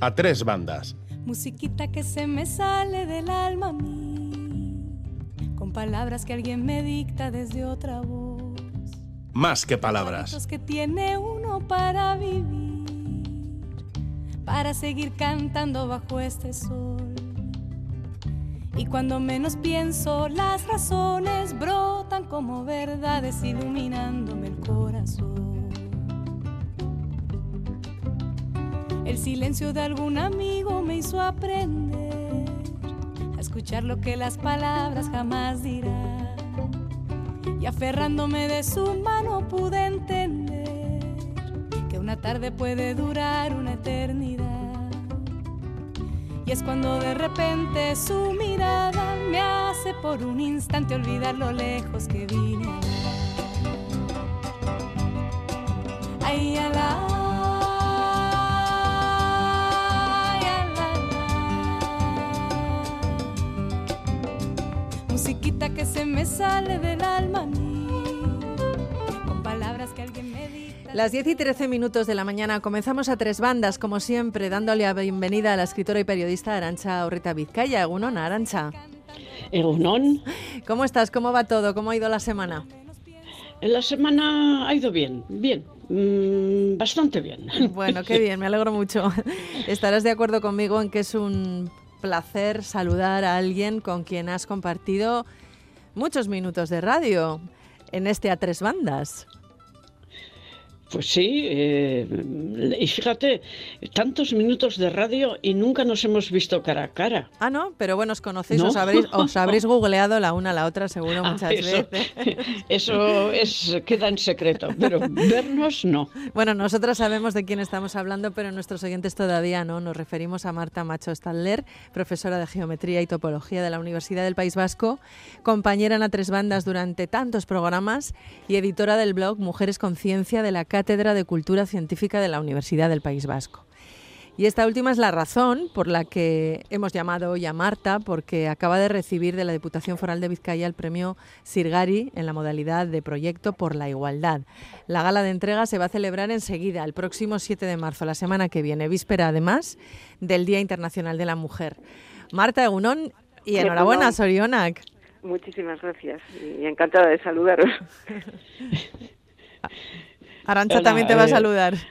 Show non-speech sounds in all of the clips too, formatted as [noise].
a tres bandas. Musiquita que se me sale del alma a mí, con palabras que alguien me dicta desde otra voz. Más que palabras. que tiene uno para vivir, para seguir cantando bajo este sol. Y cuando menos pienso, las razones brotan como verdades iluminándome el corazón. Silencio de algún amigo me hizo aprender a escuchar lo que las palabras jamás dirán. Y aferrándome de su mano pude entender que una tarde puede durar una eternidad. Y es cuando de repente su mirada me hace por un instante olvidar lo lejos que vine. Ay, ala. Musiquita que se me sale del alma a mí, con palabras que alguien me dice. Las 10 y 13 minutos de la mañana comenzamos a tres bandas, como siempre, dándole la bienvenida a la escritora y periodista Arancha Orrita Vizcaya. Egunon, Arancha. Egunon. ¿Cómo estás? ¿Cómo va todo? ¿Cómo ha ido la semana? La semana ha ido bien, bien, mm, bastante bien. Bueno, qué bien, me alegro mucho. [laughs] Estarás de acuerdo conmigo en que es un placer saludar a alguien con quien has compartido muchos minutos de radio en este A Tres Bandas. Pues sí, eh, y fíjate, tantos minutos de radio y nunca nos hemos visto cara a cara. Ah, no, pero bueno, os conocéis, os, habréis, os habréis [laughs] googleado la una a la otra seguro ah, muchas eso, veces. [laughs] Eso es, queda en secreto, pero vernos no. Bueno, nosotras sabemos de quién estamos hablando, pero nuestros oyentes todavía no. Nos referimos a Marta Macho Staller, profesora de Geometría y Topología de la Universidad del País Vasco, compañera en A Tres Bandas durante tantos programas y editora del blog Mujeres Conciencia de la Cátedra de Cultura Científica de la Universidad del País Vasco. Y esta última es la razón por la que hemos llamado hoy a Marta, porque acaba de recibir de la Diputación Foral de Vizcaya el premio Sirgari en la modalidad de Proyecto por la Igualdad. La gala de entrega se va a celebrar enseguida, el próximo 7 de marzo, la semana que viene, víspera además del Día Internacional de la Mujer. Marta Egunón y enhorabuena, Sorionak. Muchísimas gracias y encantada de saludaros. [laughs] Arancha hola, también te va a saludar. [laughs]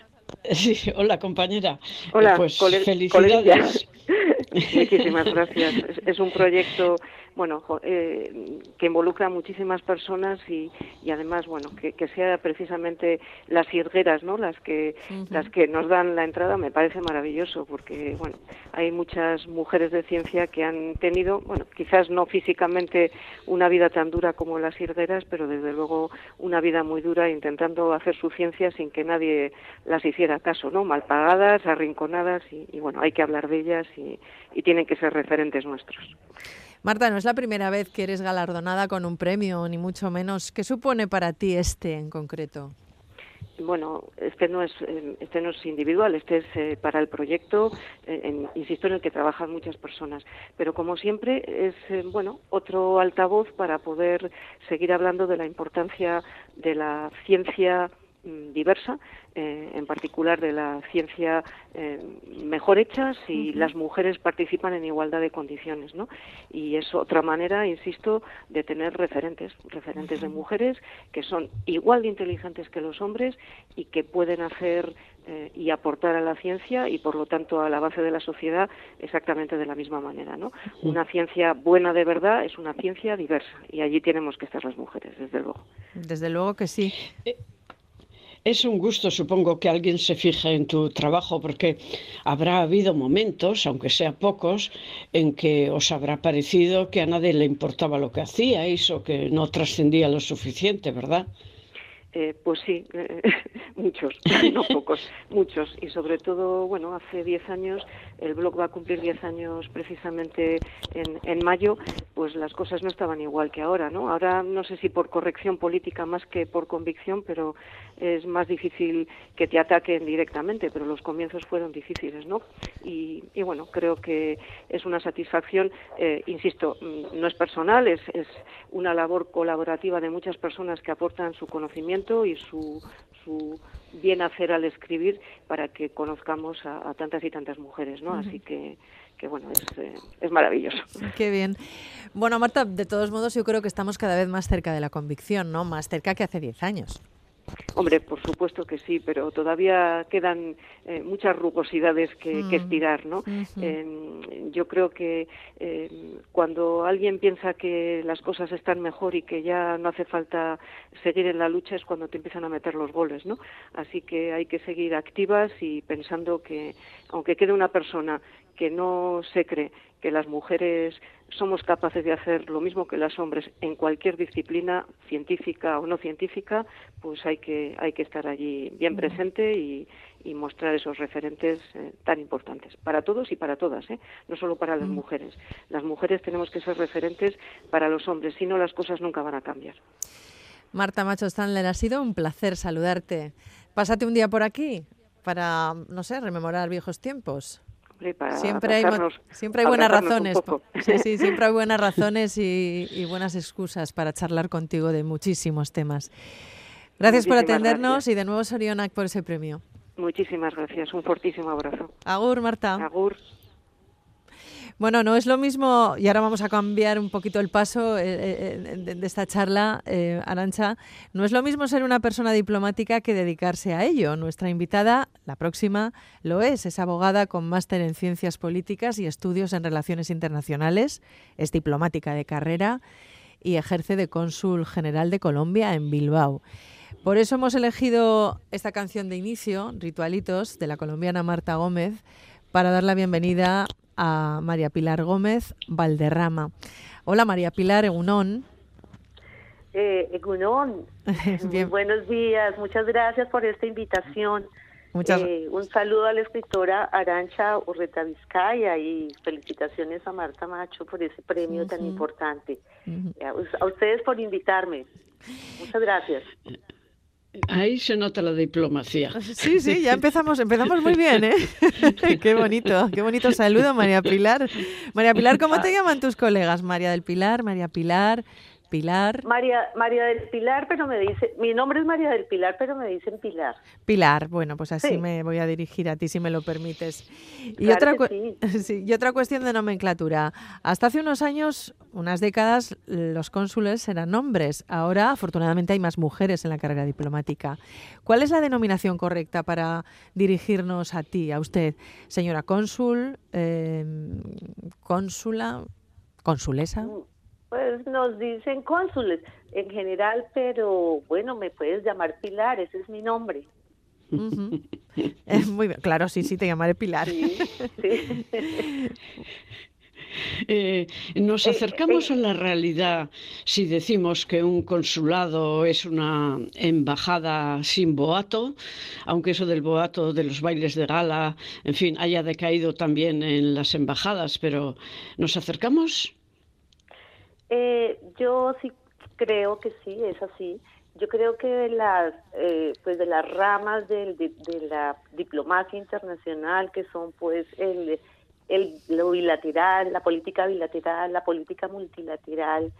Sí, hola compañera. Hola, pues felicidades. [laughs] Muchísimas gracias. Es, es, un proyecto bueno eh, que involucra a muchísimas personas y, y además bueno que, que, sea precisamente las hirgueras no las que uh -huh. las que nos dan la entrada me parece maravilloso porque bueno hay muchas mujeres de ciencia que han tenido bueno quizás no físicamente una vida tan dura como las hirgueras pero desde luego una vida muy dura intentando hacer su ciencia sin que nadie las hiciera caso no mal pagadas arrinconadas y, y bueno hay que hablar de ellas y, y tienen que ser referentes nuestros Marta, no es la primera vez que eres galardonada con un premio, ni mucho menos. ¿Qué supone para ti este en concreto? Bueno, este no es este no es individual, este es eh, para el proyecto, eh, en, insisto en el que trabajan muchas personas. Pero como siempre es eh, bueno otro altavoz para poder seguir hablando de la importancia de la ciencia diversa, eh, en particular de la ciencia eh, mejor hecha si uh -huh. las mujeres participan en igualdad de condiciones, ¿no? Y es otra manera, insisto, de tener referentes, referentes uh -huh. de mujeres que son igual de inteligentes que los hombres y que pueden hacer eh, y aportar a la ciencia y por lo tanto al avance de la sociedad exactamente de la misma manera, ¿no? Uh -huh. Una ciencia buena de verdad es una ciencia diversa y allí tenemos que estar las mujeres, desde luego. Desde luego que sí. Es un gusto, supongo, que alguien se fije en tu trabajo, porque habrá habido momentos, aunque sea pocos, en que os habrá parecido que a nadie le importaba lo que hacíais o que no trascendía lo suficiente, ¿verdad? Eh, pues sí, eh, [laughs] muchos, [laughs] no pocos, muchos. Y sobre todo, bueno, hace 10 años, el blog va a cumplir 10 años precisamente en, en, mayo, pues las cosas no estaban igual que ahora, ¿no? Ahora no sé si por corrección política más que por convicción, pero es más difícil que te ataquen directamente, pero los comienzos fueron difíciles, ¿no? Y, y bueno, creo que es una satisfacción, eh, insisto, no es personal, es, es una labor colaborativa de muchas personas que aportan su conocimiento conocimiento y su, su bien hacer al escribir para que conozcamos a, tantas y tantas mujeres, ¿no? Así que, que bueno, es, eh, es maravilloso. Qué bien. Bueno, Marta, de todos modos yo creo que estamos cada vez más cerca de la convicción, ¿no? Más cerca que hace 10 años. Hombre, por supuesto que sí, pero todavía quedan eh, muchas rugosidades que, mm. estirar, ¿no? Em, yo creo que em, cuando alguien piensa que las cosas están mejor y que ya no hace falta seguir en la lucha es cuando te empiezan a meter los goles, ¿no? Así que hay que seguir activas y pensando que, aunque quede una persona que no se cree que las mujeres somos capaces de hacer lo mismo que los hombres en cualquier disciplina científica o no científica, pues hay que hay que estar allí bien presente y, mostrar esos referentes eh, tan importantes para todos y para todas, ¿eh? no solo para las mujeres. Las mujeres tenemos que ser referentes para los hombres, si no las cosas nunca van a cambiar. Marta Macho Stanler, ha sido un placer saludarte. Pásate un día por aquí para, no sé, rememorar viejos tiempos siempre, hay, [laughs] siempre hay buenas razones. Sí, siempre hay buenas razones y, buenas excusas para charlar contigo de muchísimos temas. Gracias por atendernos y de nuevo Sorionac por ese premio. Muchísimas gracias. Un fortísimo abrazo. Agur, Marta. Agur. Bueno, no es lo mismo, y ahora vamos a cambiar un poquito el paso eh, eh, de, esta charla, eh, Arancha, no es lo mismo ser una persona diplomática que dedicarse a ello. Nuestra invitada, la próxima, lo es, es abogada con máster en ciencias políticas y estudios en relaciones internacionales, es diplomática de carrera y ejerce de cónsul general de Colombia en Bilbao. Por eso hemos elegido esta canción de inicio, Ritualitos, de la colombiana Marta Gómez, para dar la bienvenida a María Pilar Gómez Valderrama. Hola María Pilar Egunón. Eh, Egunón, [laughs] buenos días, muchas gracias por esta invitación. Eh, un saludo a la escritora Arancha Urreta Vizcaya y felicitaciones a Marta Macho por ese premio tan importante. a ustedes por invitarme. Muchas gracias. Ahí se nota la diplomacia. Sí, sí, ya empezamos, empezamos muy bien, ¿eh? [laughs] qué bonito, qué bonito saludo, María Pilar. María Pilar, ¿cómo te llaman tus colegas? María del Pilar, María Pilar, Pilar. María, María del Pilar, pero me dice, mi nombre es María del Pilar, pero me dicen Pilar. Pilar, bueno, pues así me voy a dirigir a ti si me lo permites. Y, otra [laughs] y otra cuestión de nomenclatura. Hasta hace unos años, unas décadas, los cónsules eran hombres. Ahora, afortunadamente, hay más mujeres en la carrera diplomática. ¿Cuál es la denominación correcta para dirigirnos a ti, a usted? Señora cónsul, eh, cónsula, consulesa. Mm. Pues nos dicen cónsules en general, pero bueno, me puedes llamar Pilar, ese es mi nombre. [laughs] muy bien, claro, sí, sí, te llamaré Pilar. [laughs] Eh, nos eh, acercamos eh, a la realidad si decimos que un consulado es una embajada sin boato, aunque eso del boato de los bailes de gala, en fin, haya decaído también en las embajadas, pero ¿nos acercamos? Eh, yo sí creo que sí, es así. Yo creo que de las, eh, pues de las ramas de, la diplomacia internacional, que son pues el, el, lo bilateral, la política bilateral, la política multilateral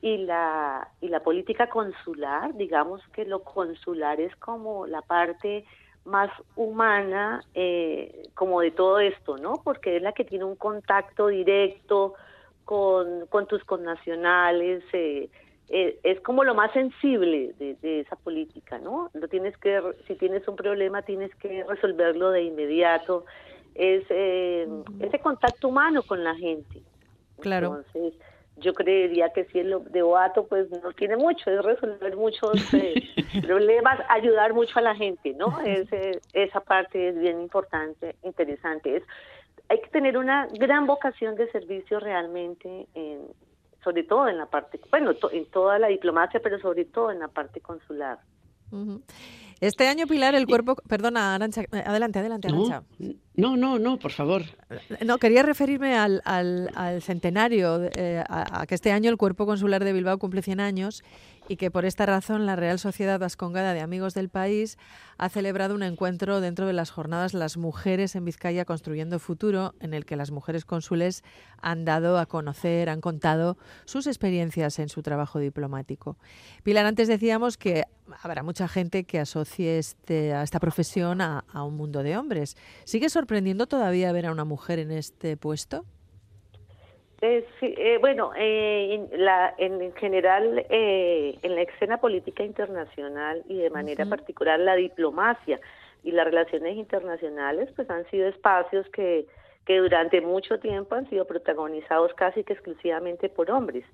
y la, y la política consular, digamos que lo consular es como la parte más humana eh, como de todo esto, ¿no? Porque es la que tiene un contacto directo con, con tus connacionales, eh, eh, es como lo más sensible de, esa política, ¿no? Lo tienes que, si tienes un problema, tienes que resolverlo de inmediato. Es eh, ese contacto humano con la gente. Claro. Entonces, yo creería que si el de Boato, pues no tiene mucho, es resolver muchos [laughs] problemas, ayudar mucho a la gente, ¿no? Es, esa parte es bien importante, interesante. Es hay que tener una gran vocación de servicio realmente, en, sobre todo en la parte, bueno, en toda la diplomacia, pero sobre todo en la parte consular. Este año, Pilar, el cuerpo... Perdona, Arancha, eh, adelante, adelante, Arancha. No, no, no, por favor. No, quería referirme al, al, centenario, eh, a, que este año el cuerpo consular de Bilbao cumple 100 años y que por esta razón la Real Sociedad Vascongada de Amigos del País ha celebrado un encuentro dentro de las jornadas Las Mujeres en Vizcaya Construyendo Futuro, en el que las mujeres cónsules han dado a conocer, han contado sus experiencias en su trabajo diplomático. Pilar, antes decíamos que habrá mucha gente que asocie este, a esta profesión a, a un mundo de hombres. ¿Sigue sorprendiendo todavía ver a una mujer en este puesto? Eh, eh, bueno, eh, en, la, en general, en la escena política internacional y de manera particular la diplomacia y las relaciones internacionales, pues han sido espacios que, que durante mucho tiempo han sido protagonizados casi que exclusivamente por hombres.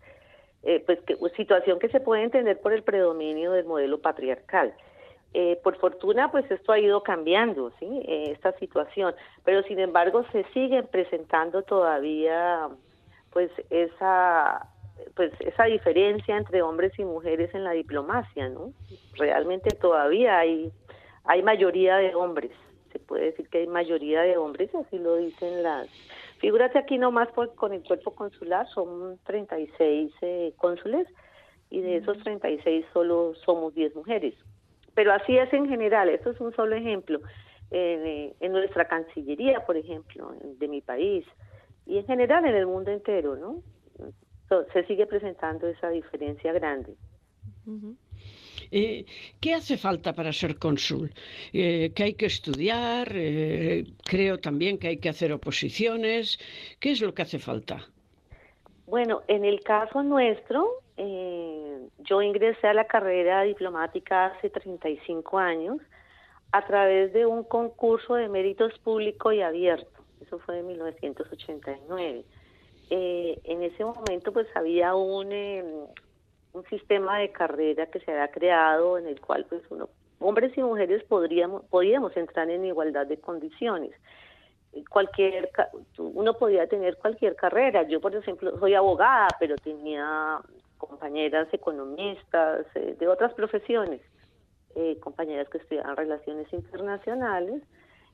pues que, situación que se puede entender por el predominio del modelo patriarcal. por fortuna, pues esto ha ido cambiando, ¿sí? esta situación, pero sin embargo se siguen presentando todavía pues esa pues esa diferencia entre hombres y mujeres en la diplomacia, ¿no? Realmente todavía hay hay mayoría de hombres, se puede decir que hay mayoría de hombres, así lo dicen las Figúrate aquí nomás con el cuerpo consular son 36 eh, cónsules y de esos 36 solo somos 10 mujeres. Pero así es en general, esto es un solo ejemplo. en eh, nuestra Cancillería, por ejemplo, de mi país, y en general en el mundo entero, ¿no? se sigue presentando esa diferencia grande. Eh, ¿Qué hace falta para ser cónsul? Eh, ¿Que hay que estudiar? Eh, creo también que hay que hacer oposiciones. ¿Qué es lo que hace falta? Bueno, en el caso nuestro, yo ingresé a la carrera diplomática hace 35 años a través de un concurso de méritos público y abierto eso fue en 1989. Eh, en ese momento pues había un, em, un sistema de carrera que se había creado en el cual pues hombres y mujeres podríamos, podíamos entrar en igualdad de condiciones. Cualquier, uno podía tener cualquier carrera. Yo, por ejemplo, soy abogada, pero tenía compañeras economistas eh, de otras profesiones, eh, compañeras que estudiaban relaciones internacionales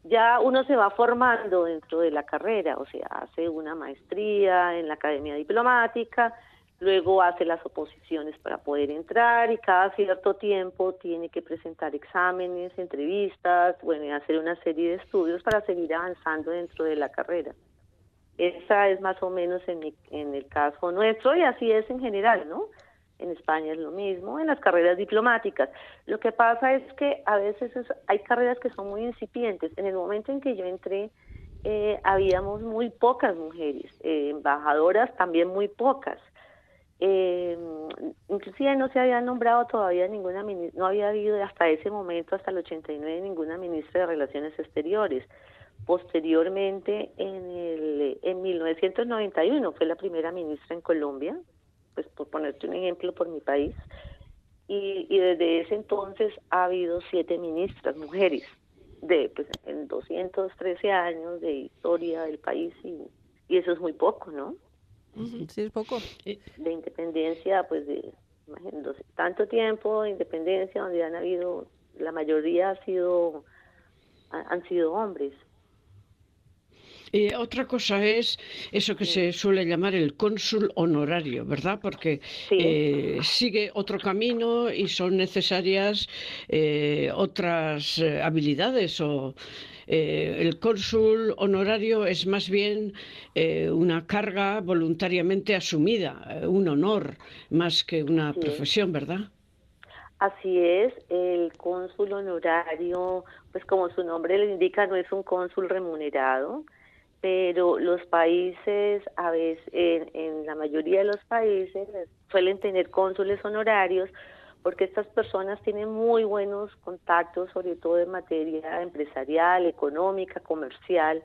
ya uno se va formando dentro de la carrera, o sea, hace una maestría en la Academia Diplomática, luego hace las oposiciones para poder entrar y cada cierto tiempo tiene que presentar exámenes, entrevistas, bueno, hacer una serie de estudios para seguir avanzando dentro de la carrera. Esa es más o menos en, en el caso nuestro y así es en general, ¿no? En España es lo mismo, en las carreras diplomáticas. Lo que pasa es que a veces hay carreras que son muy incipientes. En el momento en que yo entré, eh, habíamos muy pocas mujeres, eh, embajadoras también muy pocas. Eh, inclusive no se había nombrado todavía ninguna no había habido hasta ese momento, hasta el 89, ninguna ministra de Relaciones Exteriores. Posteriormente, en, el, en 1991, fue la primera ministra en Colombia, pues por ponerte un ejemplo por mi país, y, y desde ese entonces ha habido siete ministras mujeres de pues en 213 años de historia del país y, y eso es muy poco, ¿no? Sí, es poco. De independencia, pues de imagínense, tanto tiempo de independencia donde han habido, la mayoría ha sido, han sido hombres. Eh, otra cosa es eso que se suele llamar el cónsul honorario, ¿verdad? Porque eh, sigue otro camino y son necesarias eh, otras habilidades o el cónsul honorario es más bien una carga voluntariamente asumida, un honor más que una profesión, ¿verdad? Así es, el cónsul honorario, pues como su nombre le indica, no es un cónsul remunerado, pero los países, a veces, en, la mayoría de los países, suelen tener cónsules honorarios porque estas personas tienen muy buenos contactos, sobre todo en materia empresarial, económica, comercial,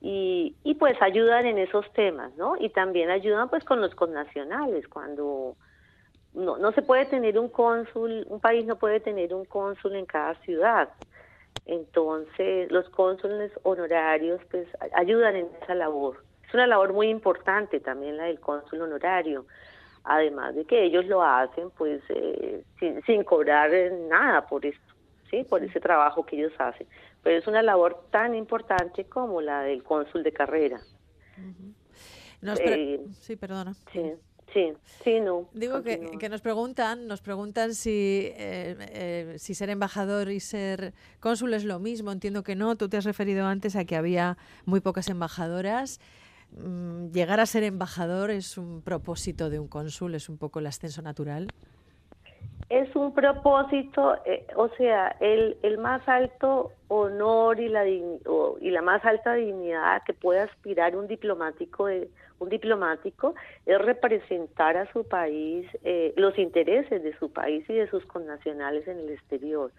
y, y pues ayudan en esos temas, ¿no? Y también ayudan pues con los connacionales, cuando no, no se puede tener un cónsul, un país no puede tener un cónsul en cada ciudad, entonces, los cónsules honorarios pues ayudan en esa labor. Es una labor muy importante también la del cónsul honorario, además de que ellos lo hacen pues eh, sin, cobrar nada por esto, sí, por ese trabajo que ellos hacen. Pero es una labor tan importante como la del cónsul de carrera. Eh, sí, perdona. Sí. Sí, sí, no. Digo que, nos preguntan, nos preguntan si, eh, eh, si ser embajador y ser cónsul es lo mismo. Entiendo que no. Tú te has referido antes a que había muy pocas embajadoras. Mm, llegar a ser embajador es un propósito de un cónsul, es un poco el ascenso natural es un propósito, eh, o sea, el, el, más alto honor y la, y la más alta dignidad que puede aspirar un diplomático, un diplomático es representar a su país, eh, los intereses de su país y de sus connacionales en el exterior.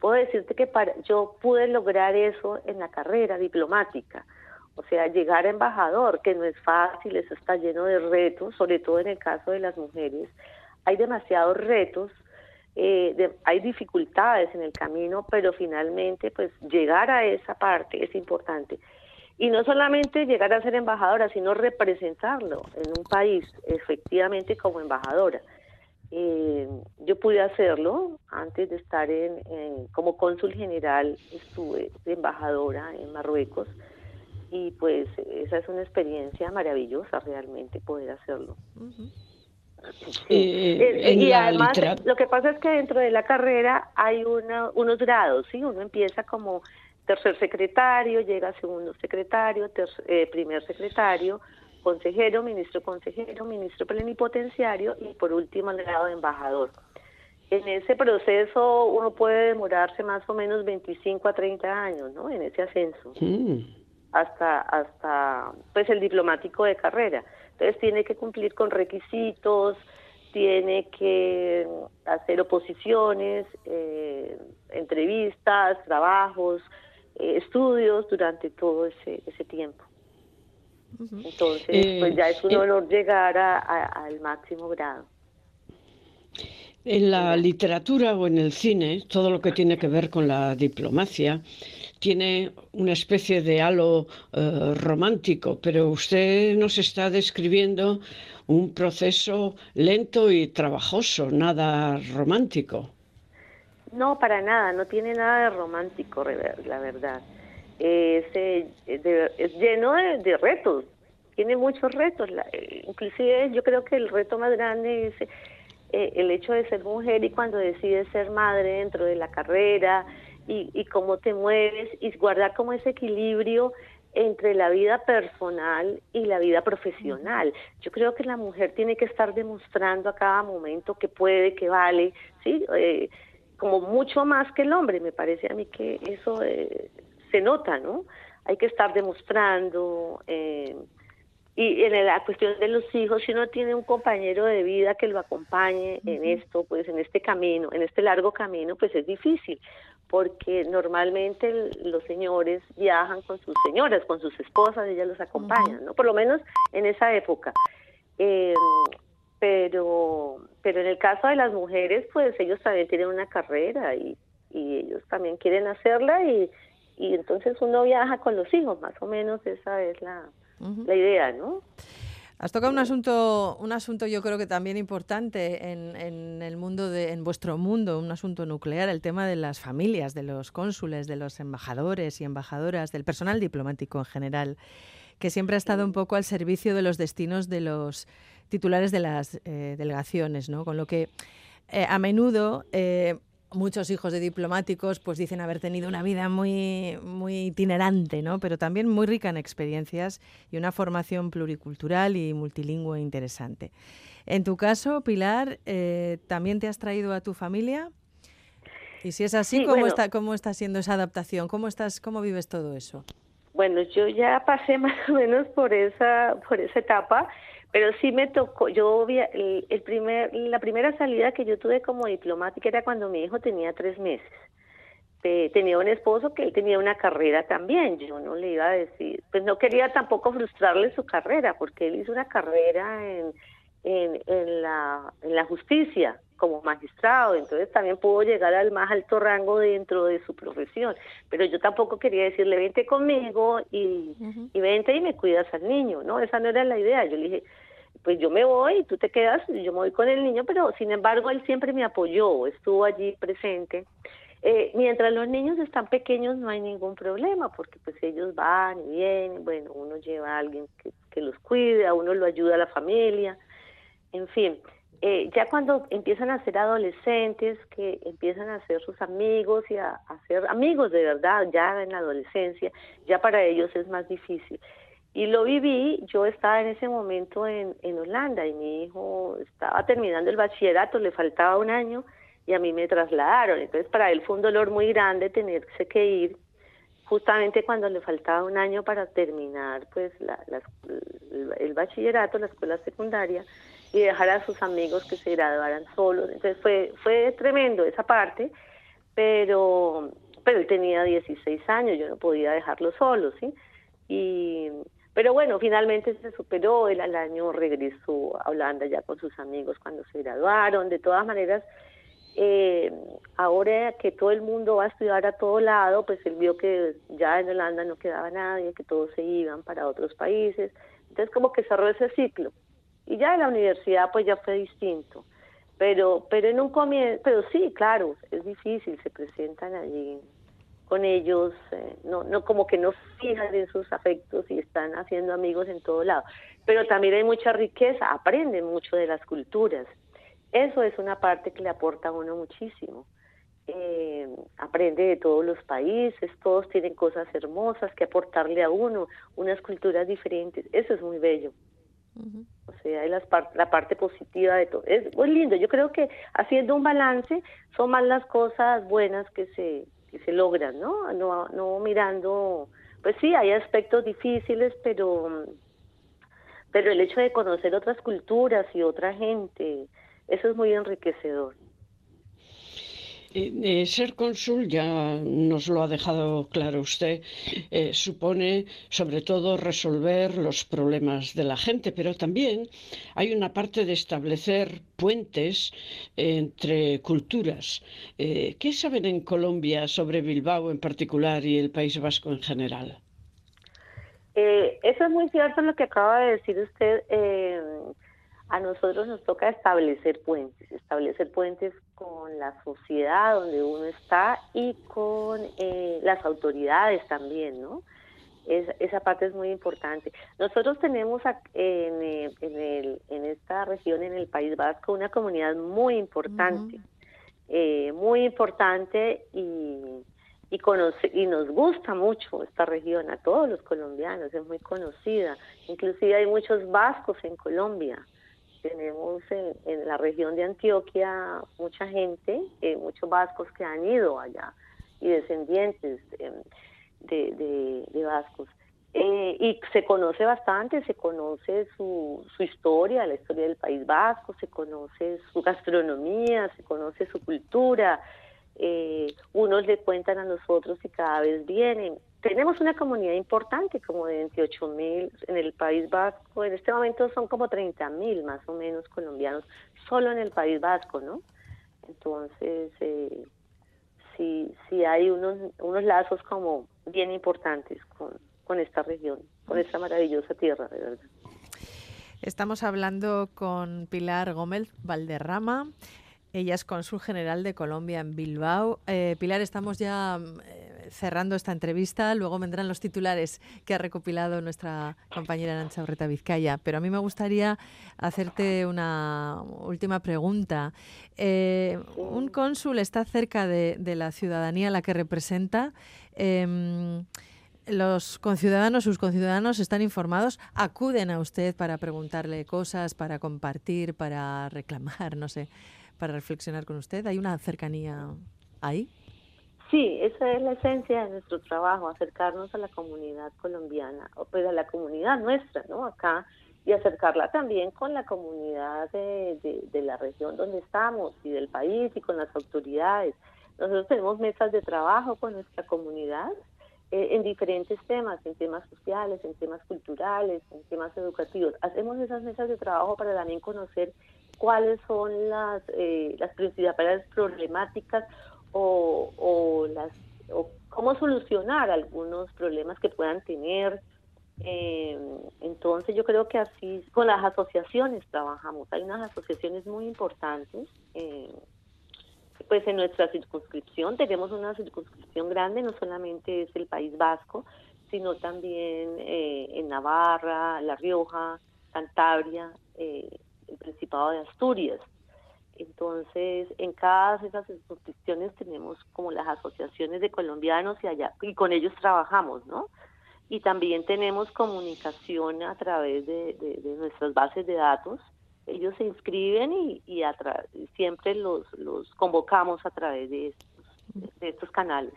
Puedo decirte que para, yo pude lograr eso en la carrera diplomática, o sea, llegar a embajador, que no es fácil, eso está lleno de retos, sobre todo en el caso de las mujeres hay demasiados retos, eh, hay dificultades en el camino, pero finalmente pues llegar a esa parte es importante. Y no solamente llegar a ser embajadora, sino representarlo en un país efectivamente como embajadora. Eh, yo pude hacerlo antes de estar en, como cónsul general, estuve de embajadora en Marruecos y pues esa es una experiencia maravillosa realmente poder hacerlo. Eh, y además, lo que pasa es que dentro de la carrera hay unos grados, ¿sí? Uno empieza como tercer secretario, llega segundo secretario, eh, primer secretario, consejero, ministro consejero, ministro plenipotenciario y por último el grado de embajador. En ese proceso uno puede demorarse más o menos 25 a 30 años, ¿no? En ese ascenso. Hasta hasta pues el diplomático de carrera. Entonces tiene que cumplir con requisitos, tiene que hacer oposiciones, eh, entrevistas, trabajos, estudios durante todo ese, ese tiempo. Entonces, pues ya es un eh, honor llegar al máximo grado. En la literatura o en el cine, todo lo que tiene que ver con la diplomacia, tiene una especie de halo eh, romántico, pero usted nos está describiendo un proceso lento y trabajoso, nada romántico. No, para nada, no tiene nada de romántico, la verdad. Es, es lleno de, retos, tiene muchos retos. inclusive yo creo que el reto más grande es eh, el hecho de ser mujer y cuando decides ser madre dentro de la carrera y, cómo te mueves y guardar como ese equilibrio entre la vida personal y la vida profesional. Yo creo que la mujer tiene que estar demostrando a cada momento que puede, que vale, ¿sí? Eh, como mucho más que el hombre, me parece a mí que eso eh, se nota, ¿no? Hay que estar demostrando, eh, y en la cuestión de los hijos, si uno tiene un compañero de vida que lo acompañe en esto, pues en este camino, en este largo camino, pues es difícil, porque normalmente los señores viajan con sus señoras, con sus esposas, ellas los acompañan, ¿no? Por lo menos en esa época. Eh, pero, pero en el caso de las mujeres, pues ellos también tienen una carrera y, y ellos también quieren hacerla y, y entonces uno viaja con los hijos, más o menos esa es la, la idea, ¿no? Has tocado un asunto, un asunto yo creo que también importante en, en, el mundo de, en vuestro mundo, un asunto nuclear, el tema de las familias, de los cónsules, de los embajadores y embajadoras, del personal diplomático en general, que siempre ha estado un poco al servicio de los destinos de los titulares de las eh, delegaciones, ¿no? Con lo que eh, a menudo eh, muchos hijos de diplomáticos pues dicen haber tenido una vida muy, muy itinerante, ¿no? pero también muy rica en experiencias y una formación pluricultural y multilingüe interesante. En tu caso, Pilar, eh, ¿también te has traído a tu familia? Y si es así, ¿cómo, está, ¿cómo está siendo esa adaptación? ¿Cómo, estás, ¿Cómo vives todo eso? Bueno, yo ya pasé [laughs] más o menos por esa, por esa etapa pero sí me tocó, yo el, el primer, la primera salida que yo tuve como diplomática era cuando mi hijo tenía tres meses. tenía un esposo que él tenía una carrera también, yo no le iba a decir, pues no quería tampoco frustrarle su carrera, porque él hizo una carrera en, en, en, la, en la justicia como magistrado, entonces también pudo llegar al más alto rango dentro de su profesión, pero yo tampoco quería decirle, vente conmigo y, y vente y me cuidas al niño, ¿no? Esa no era la idea, yo le dije, pues yo me voy, tú te quedas, yo me voy con el niño, pero sin embargo él siempre me apoyó, estuvo allí presente. Eh, mientras los niños están pequeños no hay ningún problema, porque pues ellos van y vienen, bueno, uno lleva a alguien que, que los cuide, a uno lo ayuda a la familia, en fin, eh, ya cuando empiezan a ser adolescentes, que empiezan a ser sus amigos y a, ser amigos de verdad, ya en la adolescencia, ya para ellos es más difícil. Y lo viví, yo estaba en ese momento en, en Holanda y mi hijo estaba terminando el bachillerato, le faltaba un año y a mí me trasladaron. Entonces para él fue un dolor muy grande tenerse que ir justamente cuando le faltaba un año para terminar pues la, el bachillerato, la escuela secundaria y dejar a sus amigos que se graduaran solos. Entonces fue fue tremendo esa parte, pero pero él tenía 16 años, yo no podía dejarlo solo, ¿sí? Y pero bueno, finalmente se superó, él al año regresó a Holanda ya con sus amigos cuando se graduaron, de todas maneras eh, ahora que todo el mundo va a estudiar a todo lado, pues él vio que ya en Holanda no quedaba nadie, que todos se iban para otros países. Entonces como que cerró ese ciclo. Y ya en la universidad pues ya fue distinto. Pero, pero en un comienzo, pero sí, claro, es difícil, se presentan allí con ellos, eh, no, no como que no fijan en sus afectos y están haciendo amigos en todo lado. Pero también hay mucha riqueza, aprenden mucho de las culturas. Eso es una parte que le aporta a uno muchísimo. Eh, aprende de todos los países, todos tienen cosas hermosas que aportarle a uno, unas culturas diferentes. Eso es muy bello. O sea, las la parte positiva de todo. Es muy lindo. Yo creo que haciendo un balance son más las cosas buenas que se, que se logran, ¿no? No, no mirando, pues sí, hay aspectos difíciles, pero, pero el hecho de conocer otras culturas y otra gente, eso es muy enriquecedor. Eh, eh, ser cónsul, ya nos lo ha dejado claro usted, eh, supone sobre todo resolver los problemas de la gente, pero también hay una parte de establecer puentes entre culturas. ¿Qué saben en Colombia sobre Bilbao en particular y el País Vasco en general? eso es muy cierto lo que acaba de decir usted a nosotros nos toca establecer puentes, establecer puentes con la sociedad donde uno está y con eh, las autoridades también, ¿no? esa parte es muy importante. Nosotros tenemos en, eh, en, el, en esta región, en el País Vasco, una comunidad muy importante, eh, muy importante y, y, conoce, y nos gusta mucho esta región, a todos los colombianos, es muy conocida. Inclusive hay muchos vascos en Colombia tenemos en, la región de Antioquia mucha gente, eh, muchos vascos que han ido allá y descendientes de, de, vascos. Eh, y se conoce bastante, se conoce su, su historia, la historia del País Vasco, se conoce su gastronomía, se conoce su cultura. Eh, unos le cuentan a nosotros y cada vez vienen tenemos una comunidad importante, como de 28 mil en el País Vasco. En este momento son como 30 mil más o menos colombianos, solo en el País Vasco, ¿no? Entonces, eh, sí, sí hay unos, unos lazos como bien importantes con, con esta región, con esta maravillosa tierra, de verdad. Estamos hablando con Pilar Gómez Valderrama. Ella es cónsul general de Colombia en Bilbao. Eh, Pilar, estamos ya eh, cerrando esta entrevista. Luego vendrán los titulares que ha recopilado nuestra compañera Nancha Urreta Vizcaya. Pero a mí me gustaría hacerte una última pregunta. Eh, un cónsul está cerca de, la ciudadanía a la que representa. Em, los conciudadanos, sus conciudadanos están informados, acuden a usted para preguntarle cosas, para compartir, para reclamar, no sé para reflexionar con usted? ¿Hay una cercanía ahí? Sí, esa es la esencia de nuestro trabajo, acercarnos a la comunidad colombiana, o pues a la comunidad nuestra, ¿no? Acá, y acercarla también con la comunidad de, de, la región donde estamos y del país y con las autoridades. Nosotros tenemos mesas de trabajo con nuestra comunidad eh, en diferentes temas, en temas sociales, en temas culturales, en temas educativos. Hacemos esas mesas de trabajo para también conocer cuáles son las, eh, las principales problemáticas o, o las o cómo solucionar algunos problemas que puedan tener. Eh, entonces yo creo que así con las asociaciones trabajamos. Hay unas asociaciones muy importantes. Eh, pues en nuestra circunscripción tenemos una circunscripción grande, no solamente es el País Vasco, sino también en Navarra, La Rioja, Cantabria, el Principado de Asturias. Entonces, en cada de esas instituciones tenemos como las asociaciones de colombianos y allá, y con ellos trabajamos, ¿no? Y también tenemos comunicación a través de, nuestras bases de datos. Ellos se inscriben y, y siempre los, los convocamos a través de estos, de estos canales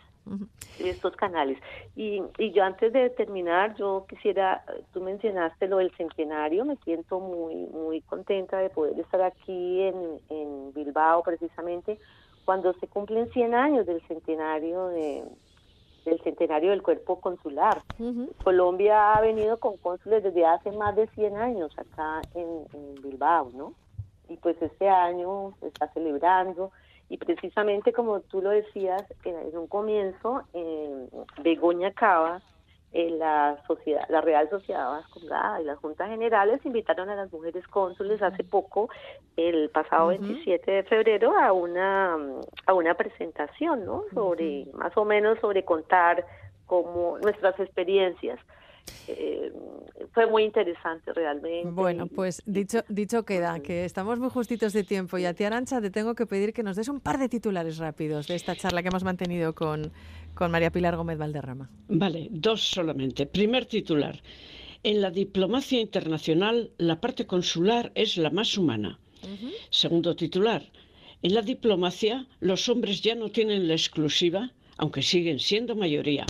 estos canales. Y, y yo antes de terminar, yo quisiera, tú mencionaste lo del centenario, me siento muy, muy contenta de poder estar aquí en, en Bilbao precisamente cuando se cumplen 100 años del centenario de, del centenario del cuerpo consular. Colombia ha venido con cónsules desde hace más de 100 años acá en, en Bilbao, ¿no? Y pues este año se está celebrando y precisamente como tú lo decías en un comienzo, en Begoña Cava, la sociedad, la Real Sociedad Vascongada y las Juntas Generales invitaron a las mujeres cónsules hace poco, el pasado 27 de febrero, a una a una presentación, ¿no? Sobre más o menos sobre contar como nuestras experiencias. Eh, fue muy interesante realmente. Bueno, pues dicho, dicho queda, que estamos muy justitos de tiempo y a ti Arancha te tengo que pedir que nos des un par de titulares rápidos de esta charla que hemos mantenido con, con María Pilar Gómez Valderrama. Vale, dos solamente. Primer titular. En la diplomacia internacional, la parte consular es la más humana. Segundo titular. En la diplomacia, los hombres ya no tienen la exclusiva, aunque siguen siendo mayoría.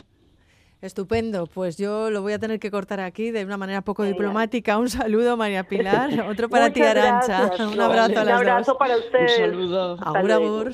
Estupendo, pues yo lo voy a tener que cortar aquí de una manera poco diplomática. Un saludo, María Pilar. [laughs] Otro para ti, Arancha. Un abrazo a las Un abrazo para ustedes. Un saludo. Agur, agur.